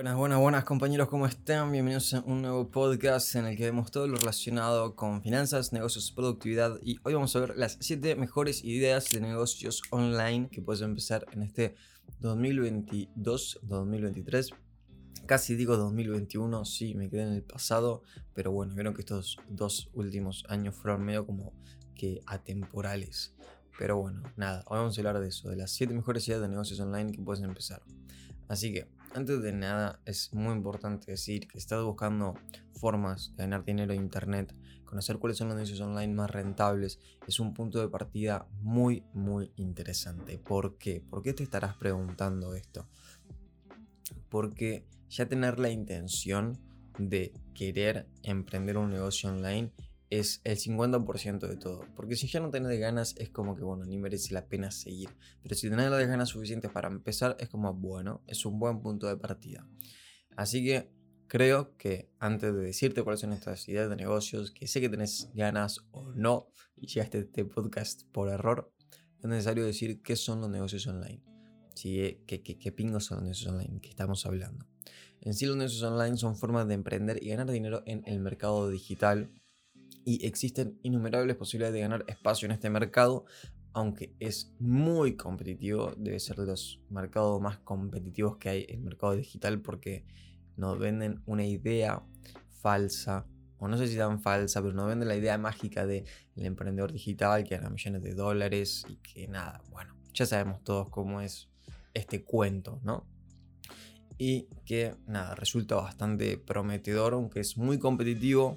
Buenas, buenas, buenas compañeros, ¿cómo están? Bienvenidos a un nuevo podcast en el que vemos todo lo relacionado con finanzas, negocios, productividad y hoy vamos a ver las 7 mejores ideas de negocios online que puedes empezar en este 2022-2023. Casi digo 2021, sí, me quedé en el pasado, pero bueno, vieron que estos dos últimos años fueron medio como que atemporales. Pero bueno, nada, hoy vamos a hablar de eso, de las 7 mejores ideas de negocios online que puedes empezar. Así que, antes de nada, es muy importante decir que estás buscando formas de ganar dinero en Internet, conocer cuáles son los negocios online más rentables, es un punto de partida muy, muy interesante. ¿Por qué? ¿Por qué te estarás preguntando esto? Porque ya tener la intención de querer emprender un negocio online es el 50% de todo. Porque si ya no tenés ganas, es como que, bueno, ni merece la pena seguir. Pero si tenés las ganas suficientes para empezar, es como, bueno, es un buen punto de partida. Así que creo que antes de decirte cuáles son estas ideas de negocios, que sé que tenés ganas o no, y llegaste a este podcast por error, es necesario decir qué son los negocios online. ¿Sí? ¿Qué, qué, qué pingos son los negocios online que estamos hablando? En sí, los negocios online son formas de emprender y ganar dinero en el mercado digital y existen innumerables posibilidades de ganar espacio en este mercado, aunque es muy competitivo, debe ser de los mercados más competitivos que hay en el mercado digital porque nos venden una idea falsa, o no sé si tan falsa, pero nos venden la idea mágica del emprendedor digital que gana millones de dólares y que nada, bueno, ya sabemos todos cómo es este cuento, ¿no? Y que nada, resulta bastante prometedor, aunque es muy competitivo,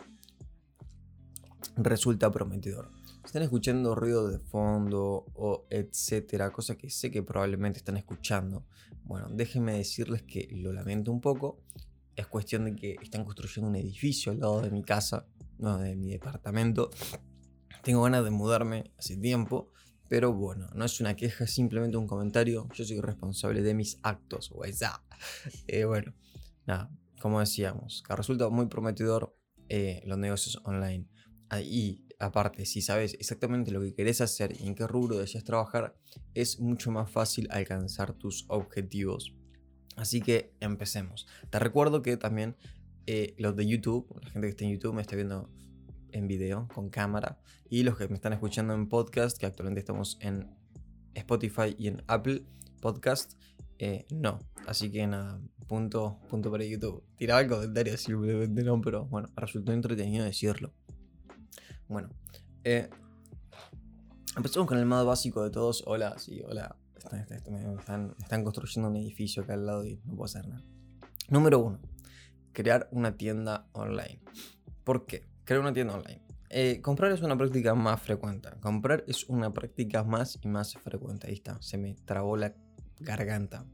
resulta prometedor. Están escuchando ruido de fondo o etcétera, cosa que sé que probablemente están escuchando. Bueno, déjenme decirles que lo lamento un poco. Es cuestión de que están construyendo un edificio al lado de mi casa, no, de mi departamento. Tengo ganas de mudarme hace tiempo, pero bueno, no es una queja, es simplemente un comentario. Yo soy responsable de mis actos, eh, bueno, nada, como decíamos, que resulta muy prometedor eh, los negocios online. Ah, y aparte, si sabes exactamente lo que querés hacer y en qué rubro deseas trabajar, es mucho más fácil alcanzar tus objetivos. Así que empecemos. Te recuerdo que también eh, los de YouTube, la gente que está en YouTube me está viendo en video, con cámara, y los que me están escuchando en podcast, que actualmente estamos en Spotify y en Apple Podcast, eh, no. Así que nada, punto, punto para YouTube. Tiraba el comentario simplemente no, pero bueno, resultó entretenido decirlo. Bueno, eh, empezamos con el más básico de todos. Hola, sí, hola. Están, construyendo un edificio acá al lado y no puedo hacer nada. Número uno, crear una tienda online. ¿Por qué? Crear una tienda online. Eh, comprar es una práctica más frecuente. Comprar es una práctica más y más frecuente. Ahí está, se me trabó la garganta.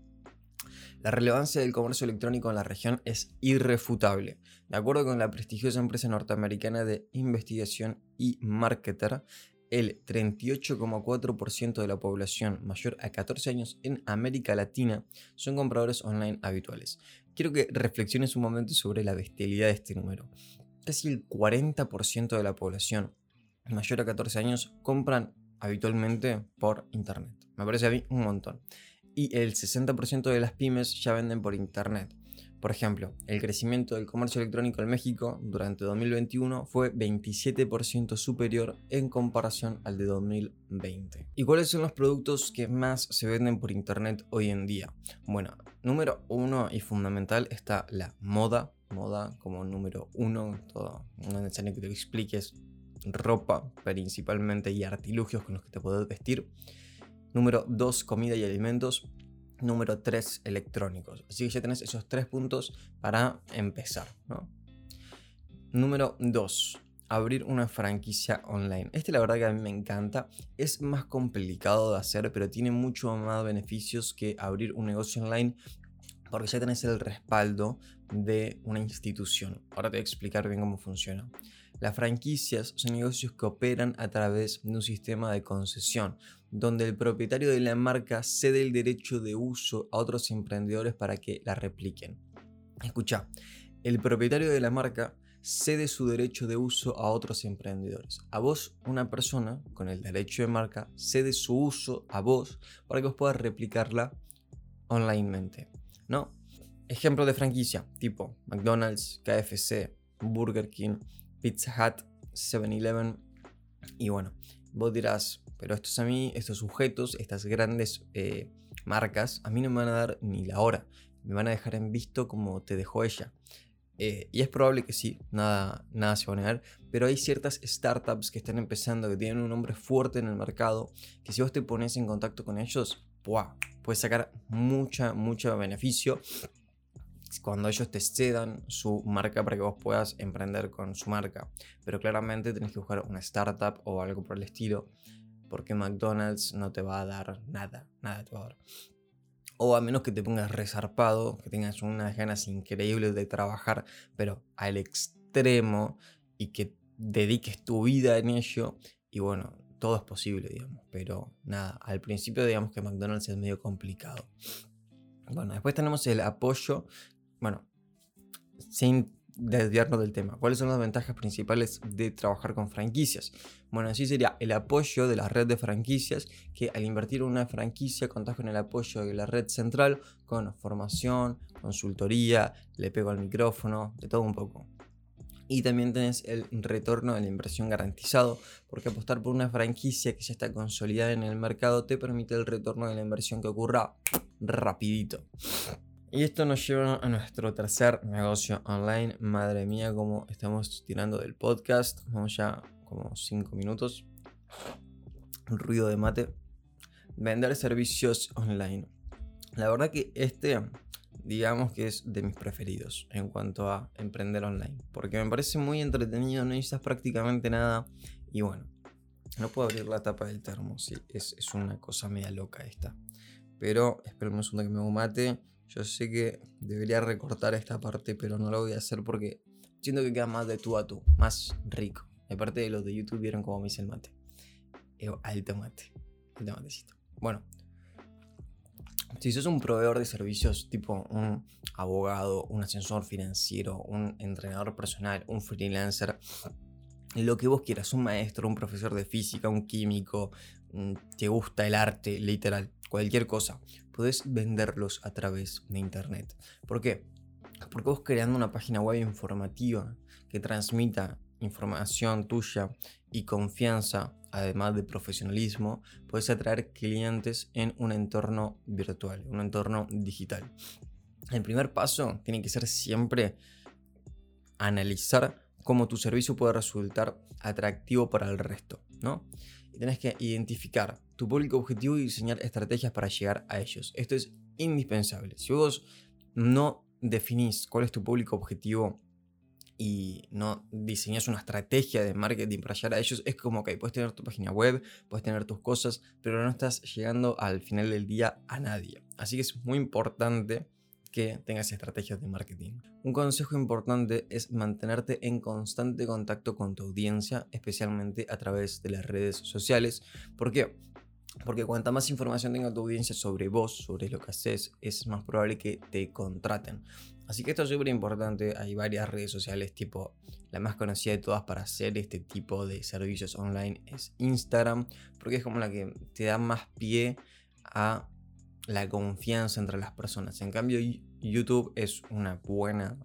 La relevancia del comercio electrónico en la región es irrefutable. De acuerdo con la prestigiosa empresa norteamericana de investigación y marketer, el 38,4% de la población mayor a 14 años en América Latina son compradores online habituales. Quiero que reflexiones un momento sobre la bestialidad de este número. Casi el 40% de la población mayor a 14 años compran habitualmente por internet. Me parece a mí un montón y el 60% de las pymes ya venden por Internet. Por ejemplo, el crecimiento del comercio electrónico en México durante 2021 fue 27% superior en comparación al de 2020. ¿Y cuáles son los productos que más se venden por Internet hoy en día? Bueno, número uno y fundamental está la moda. Moda como número uno, todo, no es necesario que te expliques ropa principalmente y artilugios con los que te puedes vestir. Número 2, comida y alimentos. Número 3, electrónicos. Así que ya tenés esos tres puntos para empezar. Número 2, abrir una franquicia online. Este la verdad que a mí me encanta. Es más complicado de hacer, pero tiene mucho más beneficios que abrir un negocio online porque ya tenés el respaldo de una institución. Ahora te voy a explicar bien cómo funciona. Las franquicias son negocios que operan a través de un sistema de concesión, donde el propietario de la marca cede el derecho de uso a otros emprendedores para que la repliquen. Escucha, el propietario de la marca cede su derecho de uso a otros emprendedores. A vos, una persona con el derecho de marca, cede su uso a vos para que vos puedas replicarla onlinemente. ¿No? ejemplos de franquicia, tipo McDonald's, KFC, Burger King, Pizza Hut, 7-Eleven. Y bueno, vos dirás, pero estos a mí, estos sujetos, estas grandes eh, marcas, a mí no me van a dar ni la hora. Me van a dejar en visto como te dejó ella. Eh, y es probable que sí, nada, nada se va a negar, pero hay ciertas startups que están empezando, que tienen un nombre fuerte en el mercado, que si vos te pones en contacto con ellos, puedes sacar mucha, mucho beneficio cuando ellos te cedan su marca para que vos puedas emprender con su marca. Pero claramente tenés que buscar una startup o algo por el estilo, porque McDonald's no te va a dar nada, nada te va a. O a menos que te pongas resarpado, que tengas unas ganas increíbles de trabajar, pero al extremo y que dediques tu vida en ello. Y bueno, todo es posible, digamos. Pero nada, al principio digamos que McDonald's es medio complicado. Bueno, después tenemos el apoyo. Bueno, sin desviarnos del tema. ¿Cuáles son las ventajas principales de trabajar con franquicias? Bueno, así sería el apoyo de la red de franquicias, que al invertir en una franquicia contás con el apoyo de la red central, con formación, consultoría, le pego al micrófono, de todo un poco. Y también tenés el retorno de la inversión garantizado, porque apostar por una franquicia que ya está consolidada en el mercado te permite el retorno de la inversión que ocurra rapidito. Y esto nos lleva a nuestro tercer negocio online. Madre mía, como estamos tirando del podcast. Vamos ya como 5 minutos. Ruido de mate. Vender servicios online. La verdad que este, digamos que es de mis preferidos en cuanto a emprender online. Porque me parece muy entretenido, no necesitas prácticamente nada. Y bueno, no puedo abrir la tapa del termo. Sí, es, es una cosa media loca esta. Pero espero un segundo que me hago mate yo sé que debería recortar esta parte, pero no lo voy a hacer porque siento que queda más de tú a tú, más rico. Aparte de los de YouTube vieron cómo me hice el mate. alto mate. Alto matecito. Bueno. Si sos un proveedor de servicios tipo un abogado, un ascensor financiero, un entrenador personal, un freelancer, lo que vos quieras, un maestro, un profesor de física, un químico, te gusta el arte, literal, cualquier cosa, podés venderlos a través de internet. ¿Por qué? Porque vos creando una página web informativa que transmita información tuya y confianza, además de profesionalismo, puedes atraer clientes en un entorno virtual, un entorno digital. El primer paso tiene que ser siempre analizar cómo tu servicio puede resultar atractivo para el resto, ¿no? Y tenés que identificar tu público objetivo y diseñar estrategias para llegar a ellos. Esto es indispensable. Si vos no definís cuál es tu público objetivo y no diseñas una estrategia de marketing para llegar a ellos, es como que puedes tener tu página web, puedes tener tus cosas, pero no estás llegando al final del día a nadie. Así que es muy importante que tengas estrategias de marketing. Un consejo importante es mantenerte en constante contacto con tu audiencia, especialmente a través de las redes sociales. ¿Por qué? Porque cuanta más información tenga tu audiencia sobre vos, sobre lo que haces, es más probable que te contraten. Así que esto es súper importante. Hay varias redes sociales, tipo la más conocida de todas para hacer este tipo de servicios online es Instagram, porque es como la que te da más pie a la confianza entre las personas. En cambio, YouTube es una buena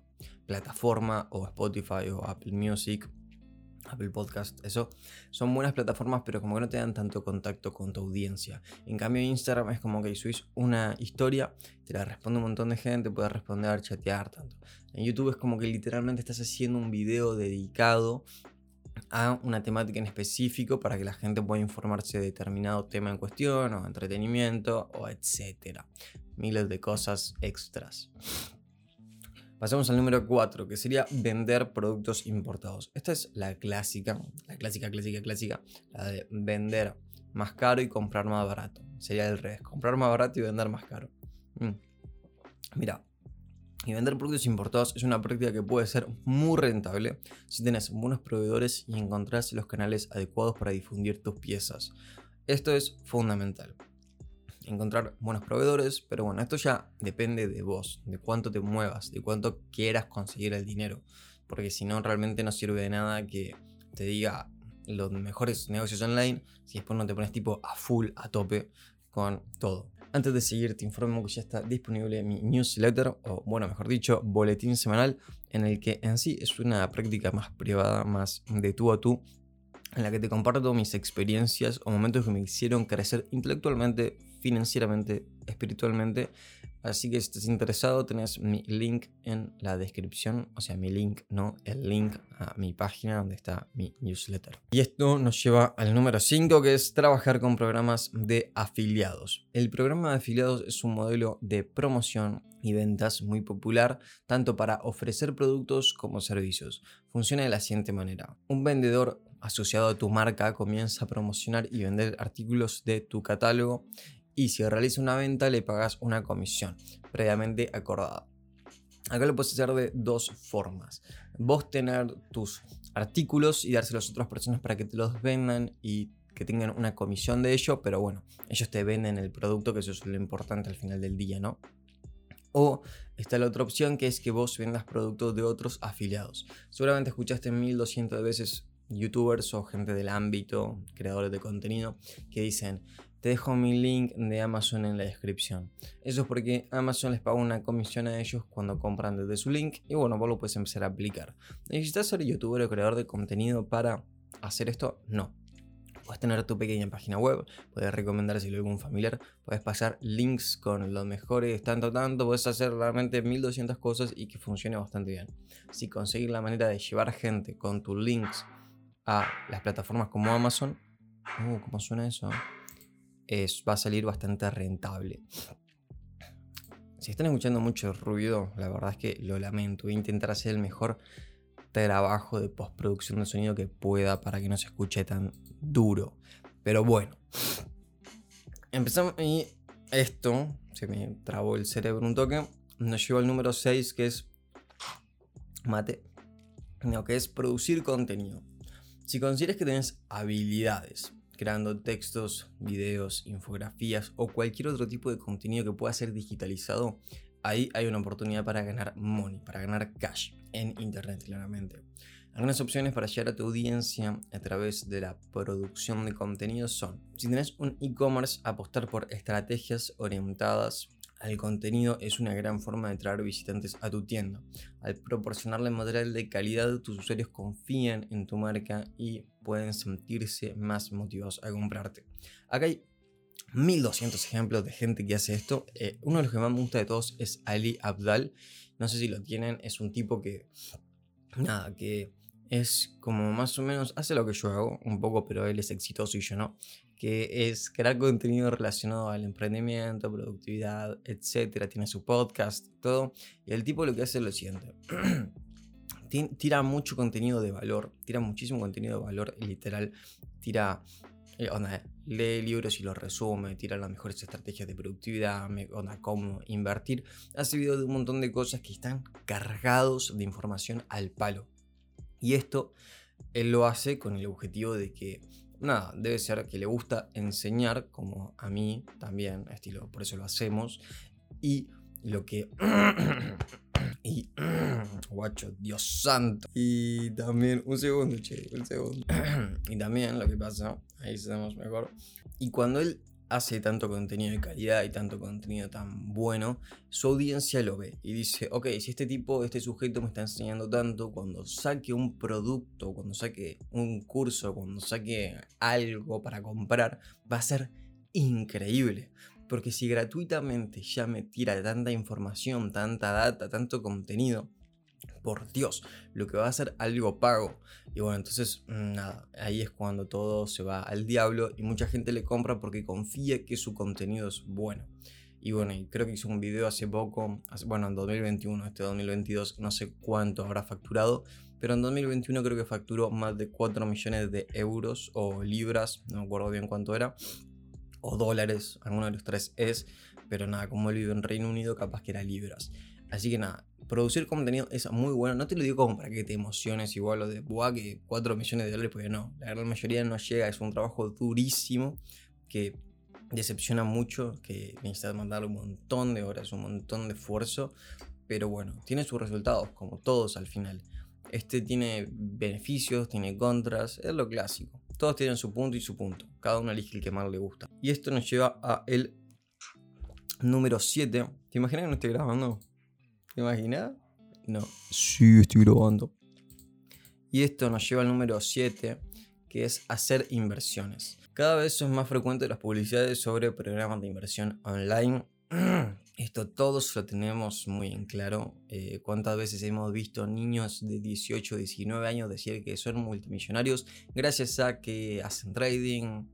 plataforma, o Spotify o Apple Music, Apple Podcast, eso son buenas plataformas, pero como que no te dan tanto contacto con tu audiencia. En cambio, Instagram es como que subís una historia, te la responde un montón de gente, puedes responder, chatear, tanto. En YouTube es como que literalmente estás haciendo un video dedicado a una temática en específico para que la gente pueda informarse de determinado tema en cuestión o entretenimiento o etcétera. Miles de cosas extras. Pasamos al número 4, que sería vender productos importados. Esta es la clásica, la clásica, clásica, clásica, la de vender más caro y comprar más barato. Sería el revés, comprar más barato y vender más caro. Mm. Mira, y vender productos importados es una práctica que puede ser muy rentable si tienes buenos proveedores y encontrás los canales adecuados para difundir tus piezas. Esto es fundamental. Encontrar buenos proveedores, pero bueno, esto ya depende de vos, de cuánto te muevas, de cuánto quieras conseguir el dinero. Porque si no, realmente no sirve de nada que te diga los mejores negocios online si después no te pones tipo a full, a tope con todo. Antes de seguir, te informo que ya está disponible mi newsletter, o bueno, mejor dicho, boletín semanal, en el que en sí es una práctica más privada, más de tú a tú, en la que te comparto mis experiencias o momentos que me hicieron crecer intelectualmente, financieramente, espiritualmente Así que si estás interesado, tenés mi link en la descripción, o sea, mi link, no el link a mi página donde está mi newsletter. Y esto nos lleva al número 5, que es trabajar con programas de afiliados. El programa de afiliados es un modelo de promoción y ventas muy popular, tanto para ofrecer productos como servicios. Funciona de la siguiente manera. Un vendedor asociado a tu marca comienza a promocionar y vender artículos de tu catálogo y si realiza una venta le pagas una comisión previamente acordada. Acá lo puedes hacer de dos formas. Vos tener tus artículos y dárselos a otras personas para que te los vendan y que tengan una comisión de ello, pero bueno, ellos te venden el producto, que eso es lo importante al final del día, ¿no? O está la otra opción que es que vos vendas productos de otros afiliados. Seguramente escuchaste 1200 veces youtubers o gente del ámbito, creadores de contenido, que dicen, te dejo mi link de Amazon en la descripción. Eso es porque Amazon les paga una comisión a ellos cuando compran desde su link y bueno, vos lo puedes empezar a aplicar. ¿Necesitas ser youtuber o creador de contenido para hacer esto? No. Puedes tener tu pequeña página web, puedes recomendárselo a algún familiar, puedes pasar links con los mejores, tanto, tanto, puedes hacer realmente 1200 cosas y que funcione bastante bien. Si conseguir la manera de llevar gente con tus links a las plataformas como Amazon, uh, ¿cómo suena eso? Es, va a salir bastante rentable. Si están escuchando mucho ruido, la verdad es que lo lamento. Voy a intentar hacer el mejor trabajo de postproducción de sonido que pueda para que no se escuche tan duro. Pero bueno, empezamos y esto, se me trabó el cerebro un toque, nos lleva al número 6 que es mate, no, que es producir contenido. Si consideras que tienes habilidades creando textos, videos, infografías o cualquier otro tipo de contenido que pueda ser digitalizado, ahí hay una oportunidad para ganar money, para ganar cash en Internet, claramente. Algunas opciones para llegar a tu audiencia a través de la producción de contenido son, si tienes un e-commerce, apostar por estrategias orientadas al contenido es una gran forma de traer visitantes a tu tienda. Al proporcionarle material de calidad, tus usuarios confían en tu marca y pueden sentirse más motivados a comprarte. Acá hay 1200 ejemplos de gente que hace esto. Eh, uno de los que más me gusta de todos es Ali Abdal. No sé si lo tienen, es un tipo que... Nada, que es como más o menos, hace lo que yo hago un poco, pero él es exitoso y yo no que es crear contenido relacionado al emprendimiento, productividad, etcétera. Tiene su podcast, todo. Y el tipo lo que hace es lo siguiente. tira mucho contenido de valor, tira muchísimo contenido de valor, literal. Tira, eh, lee libros y los resume, tira las mejores estrategias de productividad, onda, cómo invertir. Hace videos de un montón de cosas que están cargados de información al palo. Y esto él lo hace con el objetivo de que nada, debe ser que le gusta enseñar, como a mí también, estilo, por eso lo hacemos. Y lo que. Y. guacho, Dios santo. Y también. Un segundo, che, un segundo. y también lo que pasa. Ahí estamos mejor. Y cuando él hace tanto contenido de calidad y tanto contenido tan bueno, su audiencia lo ve y dice, ok, si este tipo, este sujeto me está enseñando tanto, cuando saque un producto, cuando saque un curso, cuando saque algo para comprar, va a ser increíble. Porque si gratuitamente ya me tira tanta información, tanta data, tanto contenido, por Dios, lo que va a ser algo pago. Y bueno, entonces, mm, nada, ahí es cuando todo se va al diablo y mucha gente le compra porque confía que su contenido es bueno. Y bueno, creo que hizo un video hace poco, bueno, en 2021, este 2022, no sé cuánto habrá facturado, pero en 2021 creo que facturó más de 4 millones de euros o libras, no me acuerdo bien cuánto era, o dólares, alguno de los tres es, pero nada, como él vive en Reino Unido, capaz que era libras. Así que nada, producir contenido es muy bueno. No te lo digo como para que te emociones igual lo de, buah, que 4 millones de dólares, porque no, la gran mayoría no llega. Es un trabajo durísimo que decepciona mucho, que necesitas mandarle un montón de horas, un montón de esfuerzo. Pero bueno, tiene sus resultados, como todos al final. Este tiene beneficios, tiene contras, es lo clásico. Todos tienen su punto y su punto. Cada uno elige el que más le gusta. Y esto nos lleva a el número 7. ¿Te imaginas que no estoy grabando? ¿Te imaginas? No. Sí, estoy grabando. Y esto nos lleva al número 7, que es hacer inversiones. Cada vez son más frecuentes las publicidades sobre programas de inversión online. Esto todos lo tenemos muy en claro. Eh, ¿Cuántas veces hemos visto niños de 18, 19 años decir que son multimillonarios gracias a que hacen trading,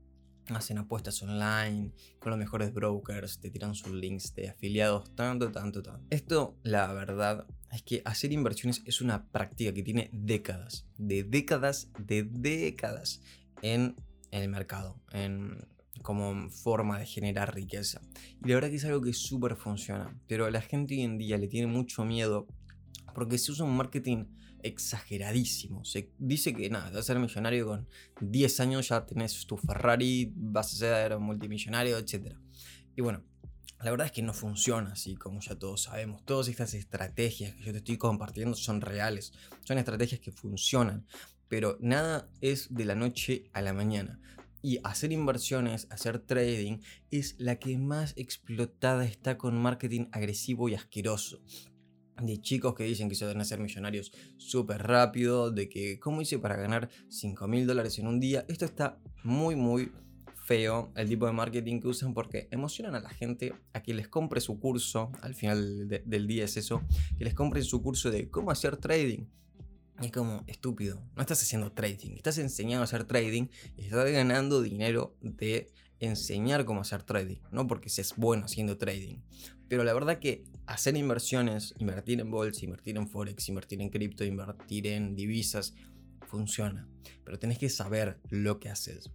hacen apuestas online, con los mejores brokers, te tiran sus links de afiliados, tanto, tanto, tanto. Esto, la verdad, es que hacer inversiones es una práctica que tiene décadas, de décadas, de décadas en el mercado, en, como forma de generar riqueza. Y la verdad que es algo que súper funciona, pero la gente hoy en día le tiene mucho miedo porque se usa un marketing exageradísimo. Se dice que nada, vas a ser millonario con 10 años, ya tenés tu Ferrari, vas a ser multimillonario, etc. Y bueno, la verdad es que no funciona así, como ya todos sabemos. Todas estas estrategias que yo te estoy compartiendo son reales, son estrategias que funcionan, pero nada es de la noche a la mañana. Y hacer inversiones, hacer trading, es la que más explotada está con marketing agresivo y asqueroso. De chicos que dicen que se van a ser millonarios súper rápido, de que, ¿cómo hice para ganar 5 mil dólares en un día? Esto está muy, muy feo, el tipo de marketing que usan, porque emocionan a la gente a que les compre su curso, al final del día es eso, que les compren su curso de cómo hacer trading es como estúpido. No estás haciendo trading, estás enseñando a hacer trading y estás ganando dinero de enseñar cómo hacer trading, no porque seas bueno haciendo trading. Pero la verdad que hacer inversiones, invertir en bolsa, invertir en forex, invertir en cripto, invertir en divisas, funciona. Pero tenés que saber lo que haces.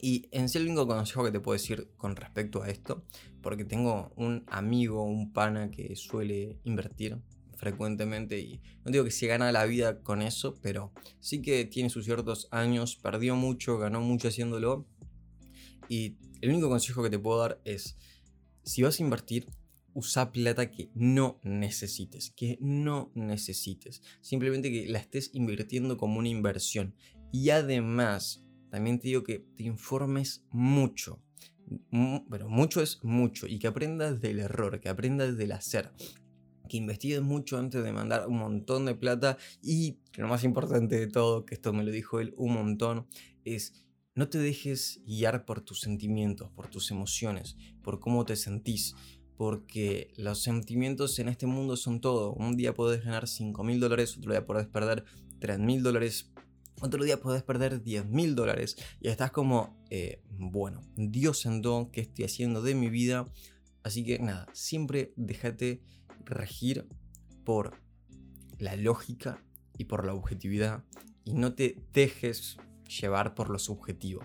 Y en sí el único consejo que te puedo decir con respecto a esto, porque tengo un amigo, un pana que suele invertir frecuentemente y no digo que se gana la vida con eso, pero sí que tiene sus ciertos años, perdió mucho, ganó mucho haciéndolo. Y el único consejo que te puedo dar es, si vas a invertir, usa plata que no necesites, que no necesites, simplemente que la estés invirtiendo como una inversión. Y además también te digo que te informes mucho. Pero mucho es mucho. Y que aprendas del error, que aprendas del hacer, que investigues mucho antes de mandar un montón de plata y lo más importante de todo, que esto me lo dijo él un montón, es no te dejes guiar por tus sentimientos, por tus emociones, por cómo te sentís, porque los sentimientos en este mundo son todo. Un día puedes ganar 5 mil dólares, otro día puedes perder 3 mil dólares, otro día puedes perder 10 mil dólares y estás como, eh, bueno, Dios sentó, ¿qué estoy haciendo de mi vida? Así que nada, siempre déjate regir por la lógica y por la objetividad y no te dejes llevar por lo subjetivo.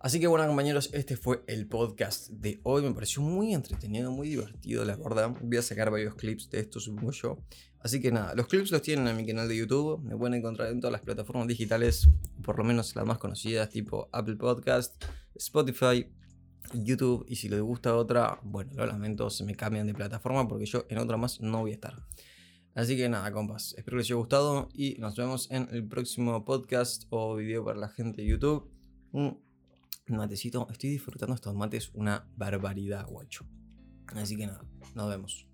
Así que bueno compañeros, este fue el podcast de hoy. Me pareció muy entretenido, muy divertido, la verdad. Voy a sacar varios clips de esto, supongo yo. Así que nada, los clips los tienen en mi canal de YouTube. Me pueden encontrar en todas las plataformas digitales, por lo menos las más conocidas, tipo Apple Podcast, Spotify, YouTube y si les gusta otra, bueno, lo lamento, se me cambian de plataforma porque yo en otra más no voy a estar. Así que nada, compas, espero que les haya gustado y nos vemos en el próximo podcast o video para la gente de YouTube. Un matecito, estoy disfrutando estos mates una barbaridad, guacho. Así que nada, nos vemos.